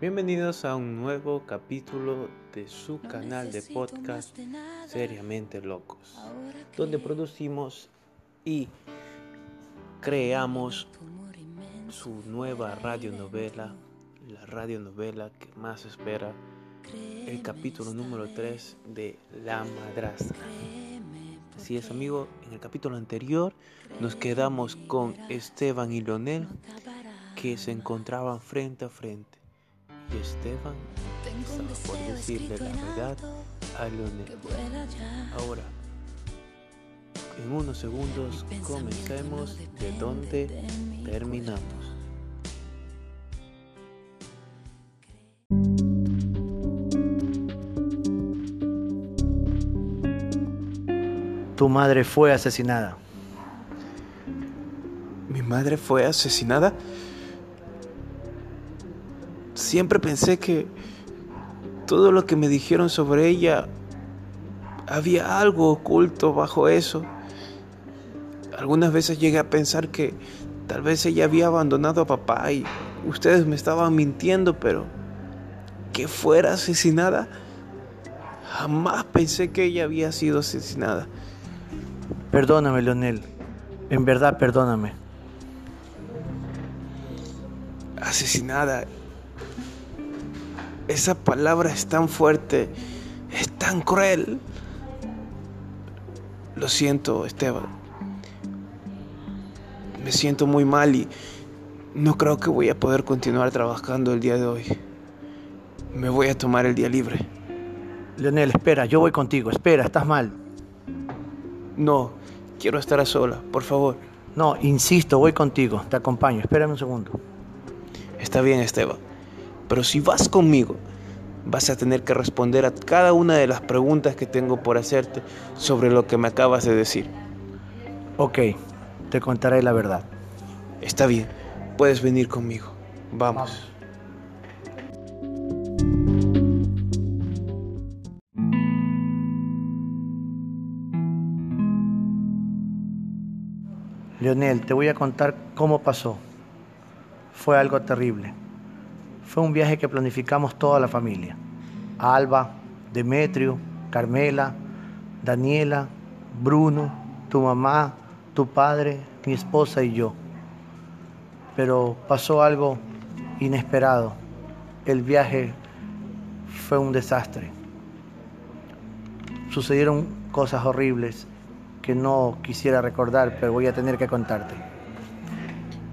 Bienvenidos a un nuevo capítulo de su canal de podcast Seriamente Locos, donde producimos y creamos su nueva radionovela, la radionovela que más espera, el capítulo número 3 de La Madrastra. Así es, amigo, en el capítulo anterior nos quedamos con Esteban y Leonel que se encontraban frente a frente y Esteban estaba por decirle la verdad a Leonel. Ahora, en unos segundos comencemos de donde terminamos. Tu madre fue asesinada. ¿Mi madre fue asesinada? Siempre pensé que todo lo que me dijeron sobre ella había algo oculto bajo eso. Algunas veces llegué a pensar que tal vez ella había abandonado a papá y ustedes me estaban mintiendo, pero que fuera asesinada, jamás pensé que ella había sido asesinada. Perdóname, Leonel. En verdad, perdóname. Asesinada. Esa palabra es tan fuerte, es tan cruel. Lo siento, Esteban. Me siento muy mal y no creo que voy a poder continuar trabajando el día de hoy. Me voy a tomar el día libre. Leonel, espera, yo voy contigo. Espera, estás mal. No, quiero estar a sola, por favor. No, insisto, voy contigo. Te acompaño. Espérame un segundo. Está bien, Esteban. Pero si vas conmigo, vas a tener que responder a cada una de las preguntas que tengo por hacerte sobre lo que me acabas de decir. Ok, te contaré la verdad. Está bien, puedes venir conmigo. Vamos. Leonel, te voy a contar cómo pasó. Fue algo terrible. Fue un viaje que planificamos toda la familia. Alba, Demetrio, Carmela, Daniela, Bruno, tu mamá, tu padre, mi esposa y yo. Pero pasó algo inesperado. El viaje fue un desastre. Sucedieron cosas horribles que no quisiera recordar, pero voy a tener que contarte.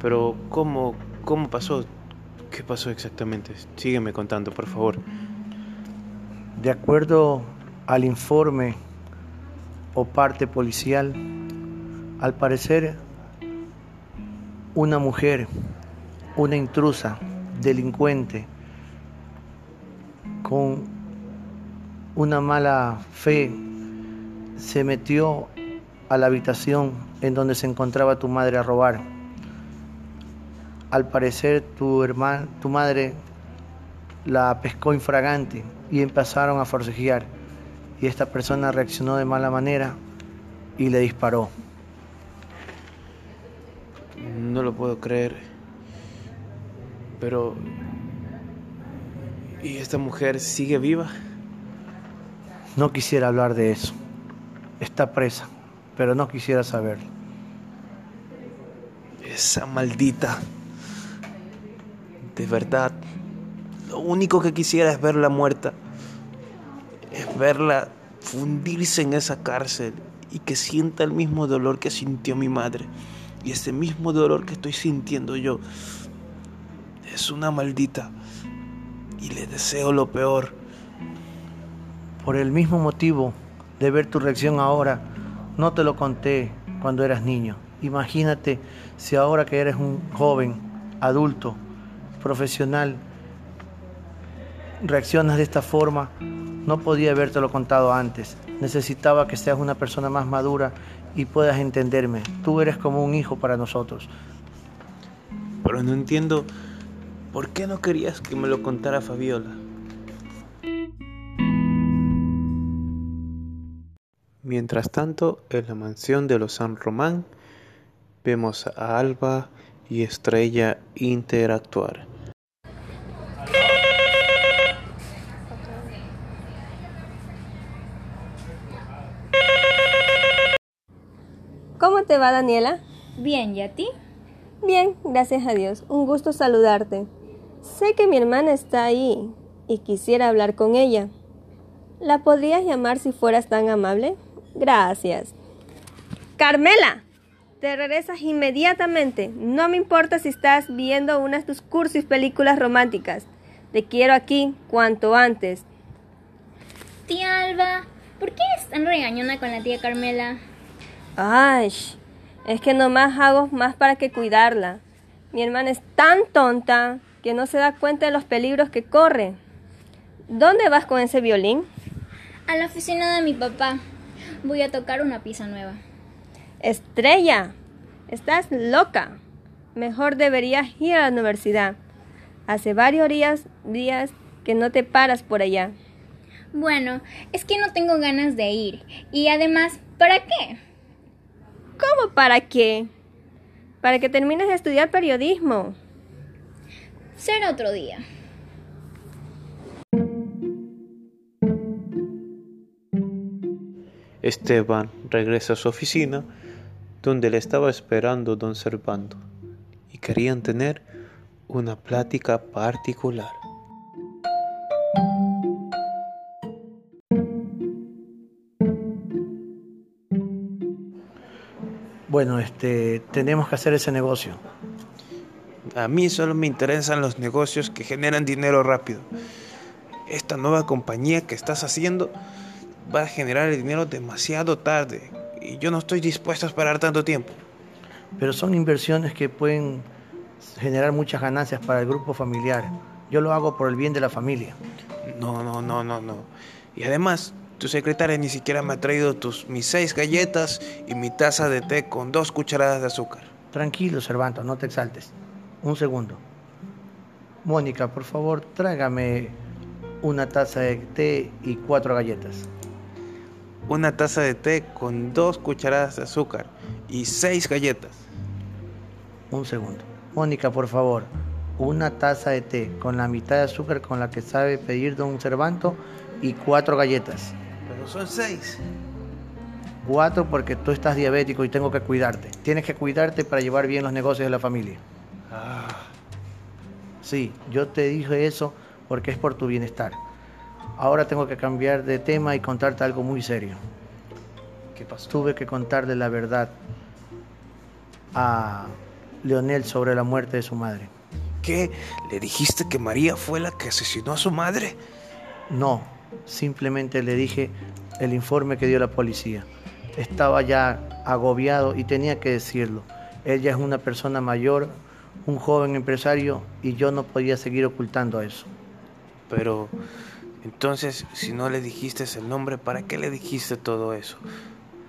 Pero, ¿cómo, cómo pasó? ¿Qué pasó exactamente? Sígueme contando, por favor. De acuerdo al informe o parte policial, al parecer una mujer, una intrusa, delincuente, con una mala fe, se metió a la habitación en donde se encontraba tu madre a robar. Al parecer tu hermana, tu madre la pescó infragante y empezaron a forcejear y esta persona reaccionó de mala manera y le disparó. No lo puedo creer. Pero... ¿Y esta mujer sigue viva? No quisiera hablar de eso. Está presa pero no quisiera saber. Esa maldita. De verdad, lo único que quisiera es verla muerta. Es verla fundirse en esa cárcel y que sienta el mismo dolor que sintió mi madre. Y ese mismo dolor que estoy sintiendo yo. Es una maldita. Y le deseo lo peor. Por el mismo motivo de ver tu reacción ahora, no te lo conté cuando eras niño. Imagínate si ahora que eres un joven, adulto, profesional, reaccionas de esta forma. No podía habértelo contado antes. Necesitaba que seas una persona más madura y puedas entenderme. Tú eres como un hijo para nosotros. Pero no entiendo por qué no querías que me lo contara Fabiola. Mientras tanto, en la mansión de los San Román, vemos a Alba y Estrella interactuar. Te va, Daniela? Bien, ¿y a ti? Bien, gracias a Dios. Un gusto saludarte. Sé que mi hermana está ahí y quisiera hablar con ella. ¿La podrías llamar si fueras tan amable? Gracias. Carmela, te regresas inmediatamente. No me importa si estás viendo una de tus cursos y películas románticas. Te quiero aquí cuanto antes. Tía Alba, ¿por qué es tan regañona con la tía Carmela? Ay, es que nomás hago más para que cuidarla. Mi hermana es tan tonta que no se da cuenta de los peligros que corre. ¿Dónde vas con ese violín? A la oficina de mi papá. Voy a tocar una pieza nueva. Estrella, estás loca. Mejor deberías ir a la universidad. Hace varios días, días que no te paras por allá. Bueno, es que no tengo ganas de ir. Y además, ¿para qué? ¿Cómo para qué? Para que termines de estudiar periodismo. Será otro día. Esteban regresa a su oficina, donde le estaba esperando don Servando, y querían tener una plática particular. Bueno, este, tenemos que hacer ese negocio. A mí solo me interesan los negocios que generan dinero rápido. Esta nueva compañía que estás haciendo va a generar el dinero demasiado tarde y yo no estoy dispuesto a esperar tanto tiempo. Pero son inversiones que pueden generar muchas ganancias para el grupo familiar. Yo lo hago por el bien de la familia. No, no, no, no, no. Y además, tu secretaria ni siquiera me ha traído tus, mis seis galletas y mi taza de té con dos cucharadas de azúcar. Tranquilo, Cervanto, no te exaltes. Un segundo. Mónica, por favor, tráigame una taza de té y cuatro galletas. Una taza de té con dos cucharadas de azúcar y seis galletas. Un segundo. Mónica, por favor, una taza de té con la mitad de azúcar con la que sabe pedir don Cervanto y cuatro galletas. Son seis. Cuatro porque tú estás diabético y tengo que cuidarte. Tienes que cuidarte para llevar bien los negocios de la familia. Ah, Sí, yo te dije eso porque es por tu bienestar. Ahora tengo que cambiar de tema y contarte algo muy serio. ¿qué pasó? Tuve que contarle la verdad a Leonel sobre la muerte de su madre. ¿Qué? ¿Le dijiste que María fue la que asesinó a su madre? No, simplemente le dije el informe que dio la policía. Estaba ya agobiado y tenía que decirlo. Ella es una persona mayor, un joven empresario y yo no podía seguir ocultando eso. Pero, entonces, si no le dijiste el nombre, ¿para qué le dijiste todo eso?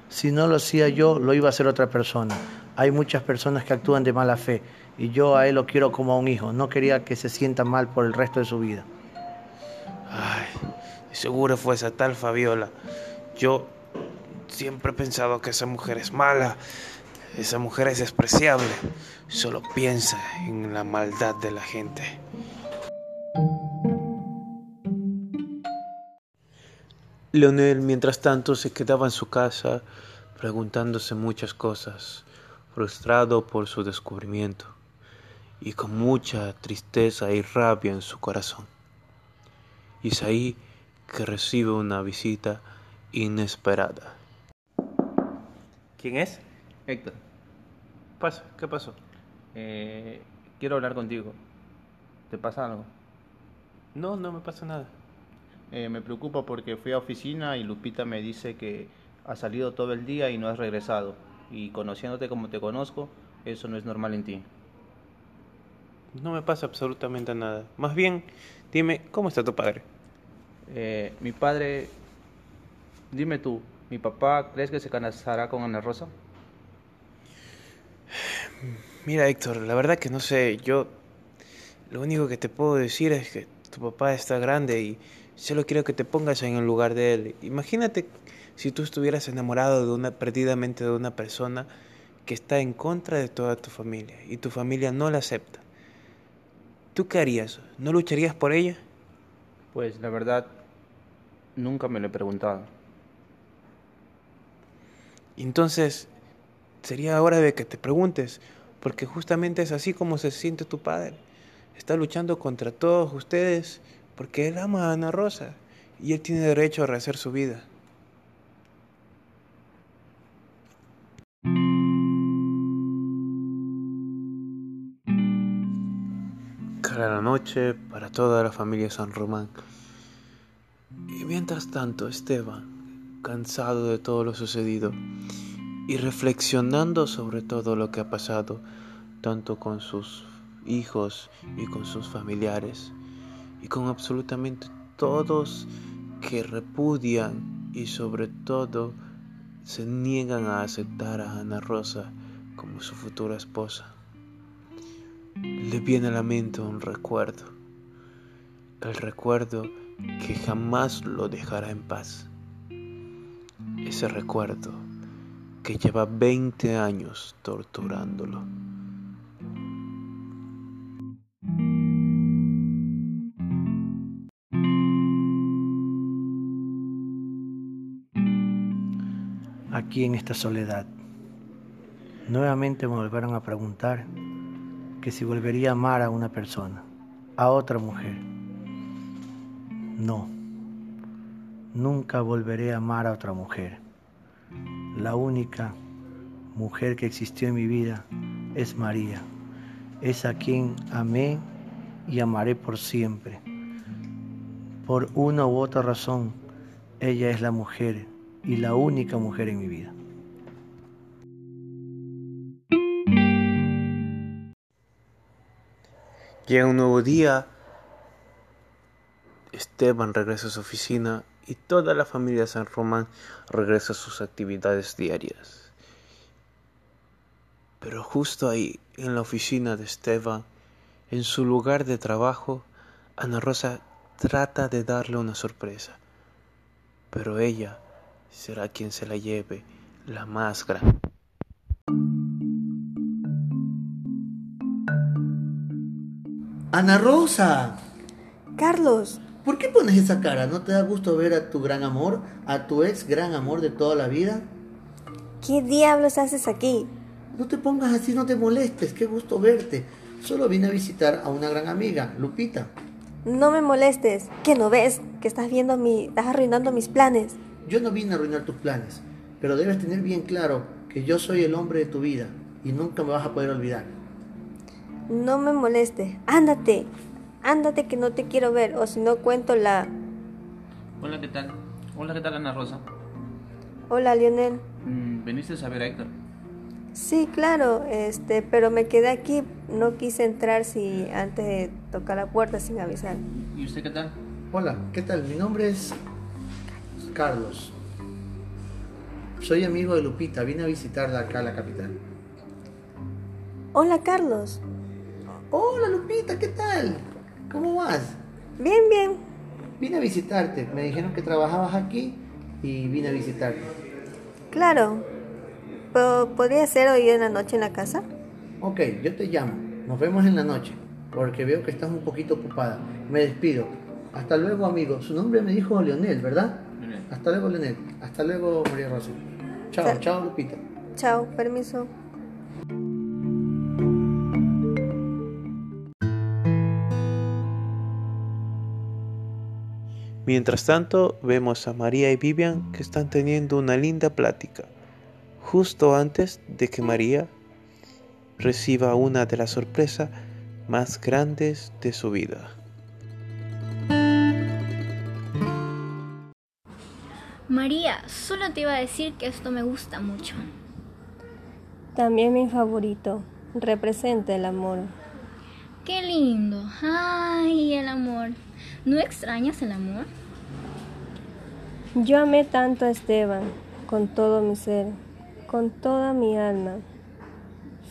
Si no lo hacía yo, lo iba a hacer otra persona. Hay muchas personas que actúan de mala fe y yo a él lo quiero como a un hijo. No quería que se sienta mal por el resto de su vida. Ay, seguro fue esa tal Fabiola. Yo siempre he pensado que esa mujer es mala. Esa mujer es despreciable. Solo piensa en la maldad de la gente. Leonel, mientras tanto, se quedaba en su casa preguntándose muchas cosas, frustrado por su descubrimiento y con mucha tristeza y rabia en su corazón. Ahí que recibe una visita inesperada. ¿Quién es? Héctor, Pasa, ¿qué pasó? eh, quiero hablar contigo. ¿Te pasa algo? No, no me pasa nada. Eh, me preocupa porque fui a oficina y Lupita me dice que has salido todo el día y no has regresado. Y conociéndote como te conozco, eso no es normal en ti. No me pasa absolutamente nada. Más bien, dime, ¿cómo está tu padre? Eh, mi padre, dime tú, ¿mi papá crees que se casará con Ana Rosa? Mira, Héctor, la verdad que no sé, yo lo único que te puedo decir es que tu papá está grande y solo quiero que te pongas en el lugar de él. Imagínate si tú estuvieras enamorado de una perdidamente de una persona que está en contra de toda tu familia y tu familia no la acepta. ¿Tú qué harías? ¿No lucharías por ella? Pues la verdad, nunca me lo he preguntado. Entonces, sería hora de que te preguntes, porque justamente es así como se siente tu padre. Está luchando contra todos ustedes porque él ama a Ana Rosa y él tiene derecho a rehacer su vida. Cara la noche para toda la familia San Román. Mientras tanto, Esteban, cansado de todo lo sucedido y reflexionando sobre todo lo que ha pasado, tanto con sus hijos y con sus familiares, y con absolutamente todos que repudian y sobre todo se niegan a aceptar a Ana Rosa como su futura esposa. Le viene a la mente un recuerdo, el recuerdo que jamás lo dejará en paz. Ese recuerdo que lleva 20 años torturándolo. Aquí en esta soledad, nuevamente me volvieron a preguntar que si volvería a amar a una persona, a otra mujer. No, nunca volveré a amar a otra mujer. La única mujer que existió en mi vida es María. Es a quien amé y amaré por siempre. Por una u otra razón, ella es la mujer y la única mujer en mi vida. Llega un nuevo día, Esteban regresa a su oficina y toda la familia de San Román regresa a sus actividades diarias. Pero justo ahí, en la oficina de Esteban, en su lugar de trabajo, Ana Rosa trata de darle una sorpresa, pero ella será quien se la lleve la más grande. Ana Rosa, Carlos, ¿por qué pones esa cara? ¿No te da gusto ver a tu gran amor, a tu ex gran amor de toda la vida? ¿qué diablos haces aquí? No te pongas así, no te molestes, qué gusto verte. Solo vine a visitar a una gran amiga, Lupita. No me molestes. ¿Qué no ves? Que estás viendo mi. estás arruinando mis planes. Yo no vine a arruinar tus planes, pero debes tener bien claro que yo soy el hombre de tu vida y nunca me vas a poder olvidar. No me molestes. Ándate. Ándate que no te quiero ver. O si no cuento la. Hola, ¿qué tal? Hola, ¿qué tal, Ana Rosa? Hola, Lionel. Mm, ¿Veniste a ver a Héctor? Sí, claro, este, pero me quedé aquí. No quise entrar si antes de tocar la puerta sin avisar. ¿Y usted qué tal? Hola, ¿qué tal? Mi nombre es Carlos. Soy amigo de Lupita, vine a visitarla acá a la capital. Hola, Carlos. Hola Lupita, ¿qué tal? ¿Cómo vas? Bien, bien. Vine a visitarte, me dijeron que trabajabas aquí y vine a visitarte. Claro. Po- ¿Podría ser hoy en la noche en la casa? Ok, yo te llamo, nos vemos en la noche, porque veo que estás un poquito ocupada. Me despido. Hasta luego amigo, su nombre me dijo Leonel, ¿verdad? Leonel. Hasta luego Leonel, hasta luego María Rosa. Chao, Sa- chao Lupita. Chao, permiso. Mientras tanto, vemos a María y Vivian que están teniendo una linda plática, justo antes de que María reciba una de las sorpresas más grandes de su vida. María, solo te iba a decir que esto me gusta mucho. También mi favorito. Representa el amor. Qué lindo. Ay, el amor. ¿No extrañas el amor? Yo amé tanto a Esteban, con todo mi ser, con toda mi alma.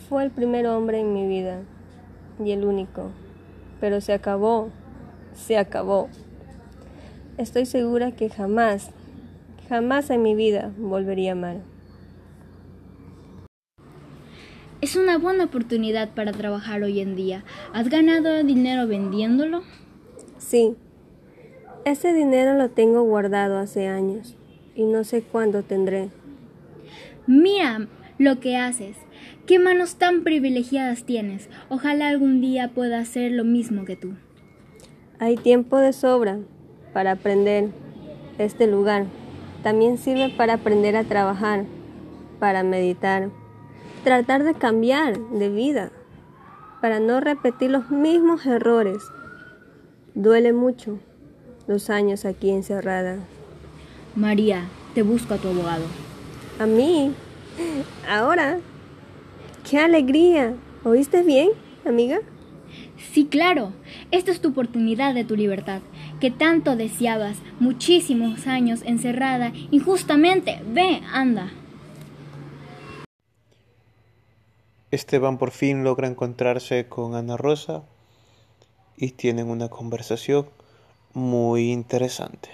Fue el primer hombre en mi vida y el único. Pero se acabó, se acabó. Estoy segura que jamás, jamás en mi vida volvería a amar. Es una buena oportunidad para trabajar hoy en día. ¿Has ganado dinero vendiéndolo? Sí, ese dinero lo tengo guardado hace años y no sé cuándo tendré. Mira, lo que haces. Qué manos tan privilegiadas tienes. Ojalá algún día pueda hacer lo mismo que tú. Hay tiempo de sobra para aprender este lugar. También sirve para aprender a trabajar, para meditar, tratar de cambiar de vida, para no repetir los mismos errores. Duele mucho los años aquí encerrada. María, te busco a tu abogado. ¿A mí? ¿Ahora? ¡Qué alegría! ¿Oíste bien, amiga? Sí, claro. Esta es tu oportunidad de tu libertad, que tanto deseabas, muchísimos años encerrada, injustamente. Ve, anda. Esteban por fin logra encontrarse con Ana Rosa y tienen una conversación muy interesante.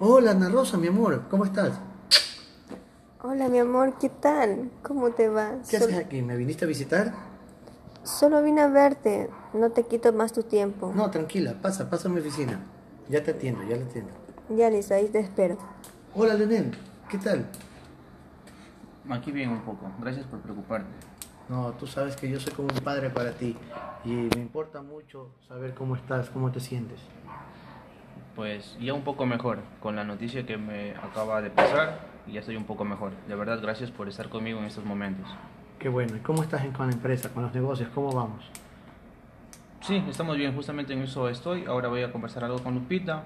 Hola Ana Rosa, mi amor, ¿cómo estás? Hola, mi amor, ¿qué tal? ¿Cómo te va? ¿Qué Sol- haces aquí? ¿Me viniste a visitar? Solo vine a verte. No te quito más tu tiempo. No, tranquila, pasa, pasa a mi oficina. Ya te atiendo, ya te atiendo. Ya, Lisa, ahí te espero. Hola Leonel, ¿qué tal? Aquí bien un poco. Gracias por preocuparte. No, tú sabes que yo soy como un padre para ti y me importa mucho saber cómo estás, cómo te sientes. Pues ya un poco mejor. Con la noticia que me acaba de pasar, ya estoy un poco mejor. De verdad, gracias por estar conmigo en estos momentos. Qué bueno, ¿y cómo estás en- con la empresa, con los negocios? ¿Cómo vamos? Sí, estamos bien. Justamente en eso estoy. Ahora voy a conversar algo con Lupita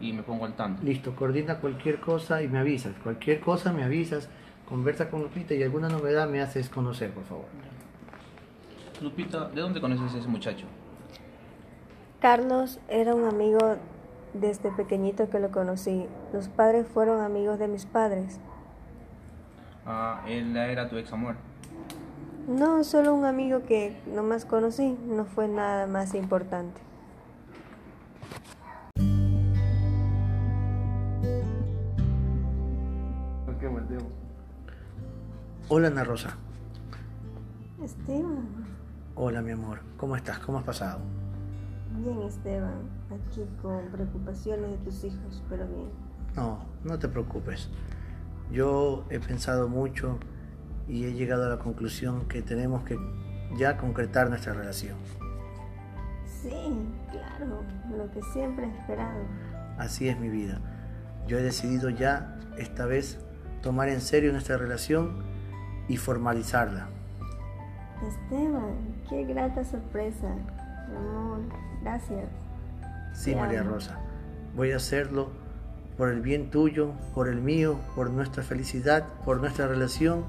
y me pongo al tanto. Listo, coordina cualquier cosa y me avisas. Cualquier cosa me avisas, conversa con Lupita y alguna novedad me haces conocer, por favor. Lupita, ¿de dónde conoces a ese muchacho? Carlos era un amigo desde pequeñito que lo conocí. Los padres fueron amigos de mis padres. Ah, él era tu ex amor. No, solo un amigo que nomás conocí. No fue nada más importante. Hola Ana Rosa. Esteban. Hola mi amor, ¿cómo estás? ¿Cómo has pasado? Bien, Esteban. Aquí con preocupaciones de tus hijos, pero bien. No, no te preocupes. Yo he pensado mucho y he llegado a la conclusión que tenemos que ya concretar nuestra relación. Sí, claro. Lo que siempre he esperado. Así es mi vida. Yo he decidido ya, esta vez, tomar en serio nuestra relación y formalizarla. Esteban, qué grata sorpresa. Amor, gracias. Sí, Te María amo. Rosa. Voy a hacerlo por el bien tuyo, por el mío, por nuestra felicidad, por nuestra relación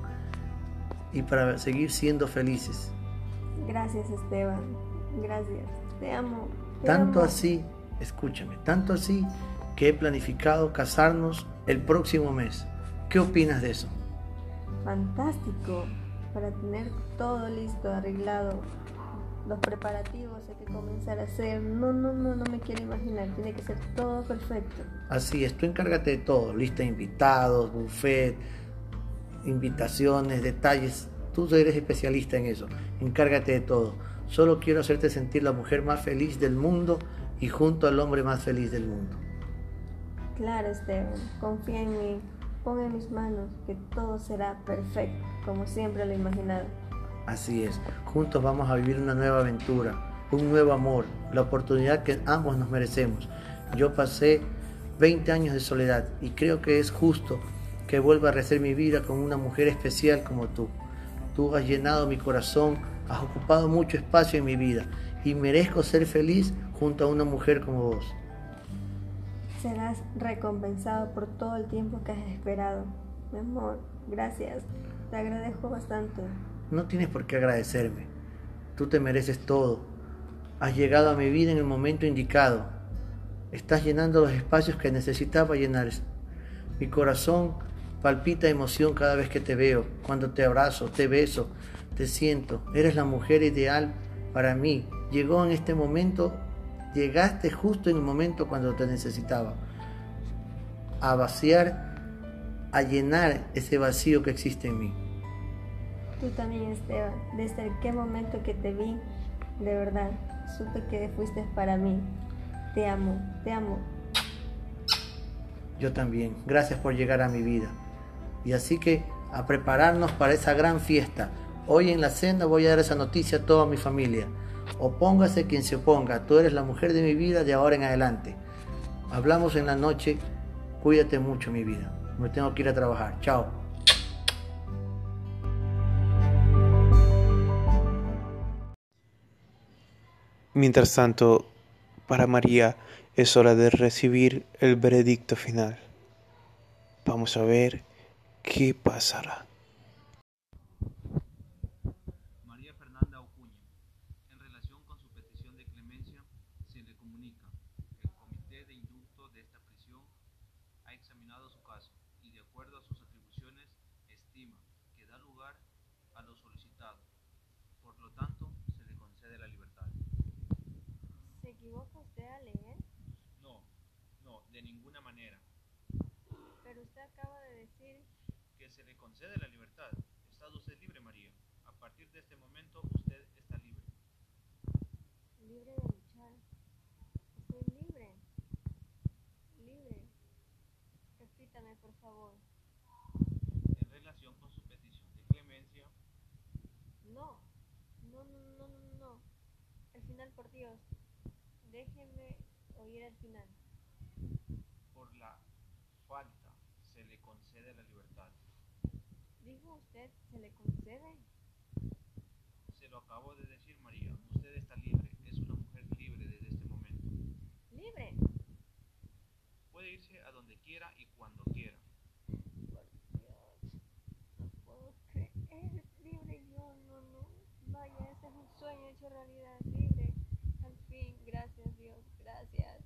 y para seguir siendo felices. Gracias, Esteban. Gracias. Te amo. te Tanto amo. así, escúchame, tanto así que he planificado casarnos el próximo mes. ¿Qué opinas de eso? Fantástico. Para tener todo listo, arreglado. Los preparativos hay que comenzar a hacer. No, no, no, no me quiero imaginar. Tiene que ser todo perfecto. Así es, tú encárgate de todo, lista de invitados, buffet, invitaciones, detalles. Tú eres especialista en eso, encárgate de todo. Solo quiero hacerte sentir la mujer más feliz del mundo y junto al hombre más feliz del mundo. Claro, Esteban. Confía en mí. Pon en mis manos que todo será perfecto, como siempre lo he imaginado. Así es, juntos vamos a vivir una nueva aventura, un nuevo amor, la oportunidad que ambos nos merecemos. Yo pasé 20 años de soledad y creo que es justo que vuelva a rehacer mi vida con una mujer especial como tú. Tú has llenado mi corazón, has ocupado mucho espacio en mi vida y merezco ser feliz junto a una mujer como vos. Serás recompensado por todo el tiempo que has esperado. Mi amor, gracias. Te agradezco bastante. No tienes por qué agradecerme. Tú te mereces todo. Has llegado a mi vida en el momento indicado. Estás llenando los espacios que necesitaba llenar. Mi corazón palpita emoción cada vez que te veo, cuando te abrazo, te beso, te siento. Eres la mujer ideal para mí. Llegó en este momento, llegaste justo en el momento cuando te necesitaba. A vaciar, a llenar ese vacío que existe en mí. Tú también, Esteban. Desde aquel momento que te vi, de verdad, supe que fuiste para mí. Te amo, te amo. Yo también. Gracias por llegar a mi vida. Y así que a prepararnos para esa gran fiesta. Hoy en la cena voy a dar esa noticia a toda mi familia. Opóngase quien se oponga, tú eres la mujer de mi vida de ahora en adelante. Hablamos en la noche, cuídate mucho mi vida. Me tengo que ir a trabajar. Chao. Mientras tanto, para María es hora de recibir el veredicto final. Vamos a ver qué pasará. María Fernanda Ocuña, en relación con su petición de clemencia, se le comunica que el comité de indulto de esta prisión ha examinado su caso y de acuerdo a sus atribuciones estima que da lugar a lo solicitado. Por lo tanto, se le concede la libertad. ¿Se equivoca usted al leer? No, no, de ninguna manera. Pero usted acaba de decir Que se le concede la libertad. Está usted libre, María. A partir de este momento, usted está libre. libre de luchar. Estoy libre. Libre. Repítame, por favor. En relación con su petición de clemencia, No. No, no, no, no, no. El final, por Dios. Déjeme oír el final. por la falta, se le concede la libertad. ¿Dijo usted se le concede? Se lo acabo de decir, María. Usted está libre. Es una mujer libre desde este momento. Libre. Puede irse a donde quiera y cuando quiera. Por Dios. No puedo creer. Libre yo, no, no. Vaya, ese es un sueño hecho realidad. Libre. Al fin, gracias Dios, gracias.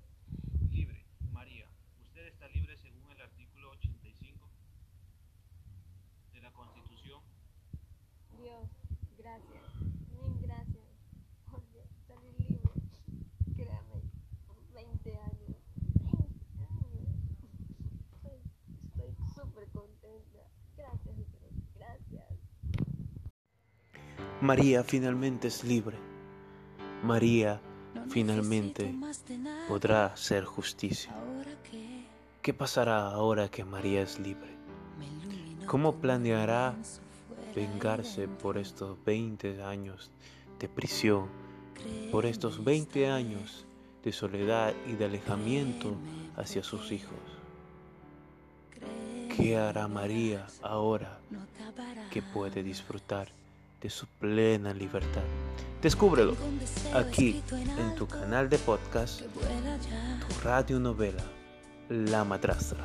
Libre, María. Usted está libre según el artículo 85 de la Constitución. Dios, gracias. Mil gracias. Por salí libre. Créame, 20 años. 20 años. Estoy súper contenta. Gracias, Dios, gracias. María finalmente es libre. María finalmente podrá hacer justicia. ¿Qué pasará ahora que María es libre? ¿Cómo planeará vengarse por estos 20 años de prisión, por estos 20 años de soledad y de alejamiento hacia sus hijos? ¿Qué hará María ahora que puede disfrutar de su plena libertad? Descúbrelo aquí en tu canal de podcast, tu radionovela, La Madrastra.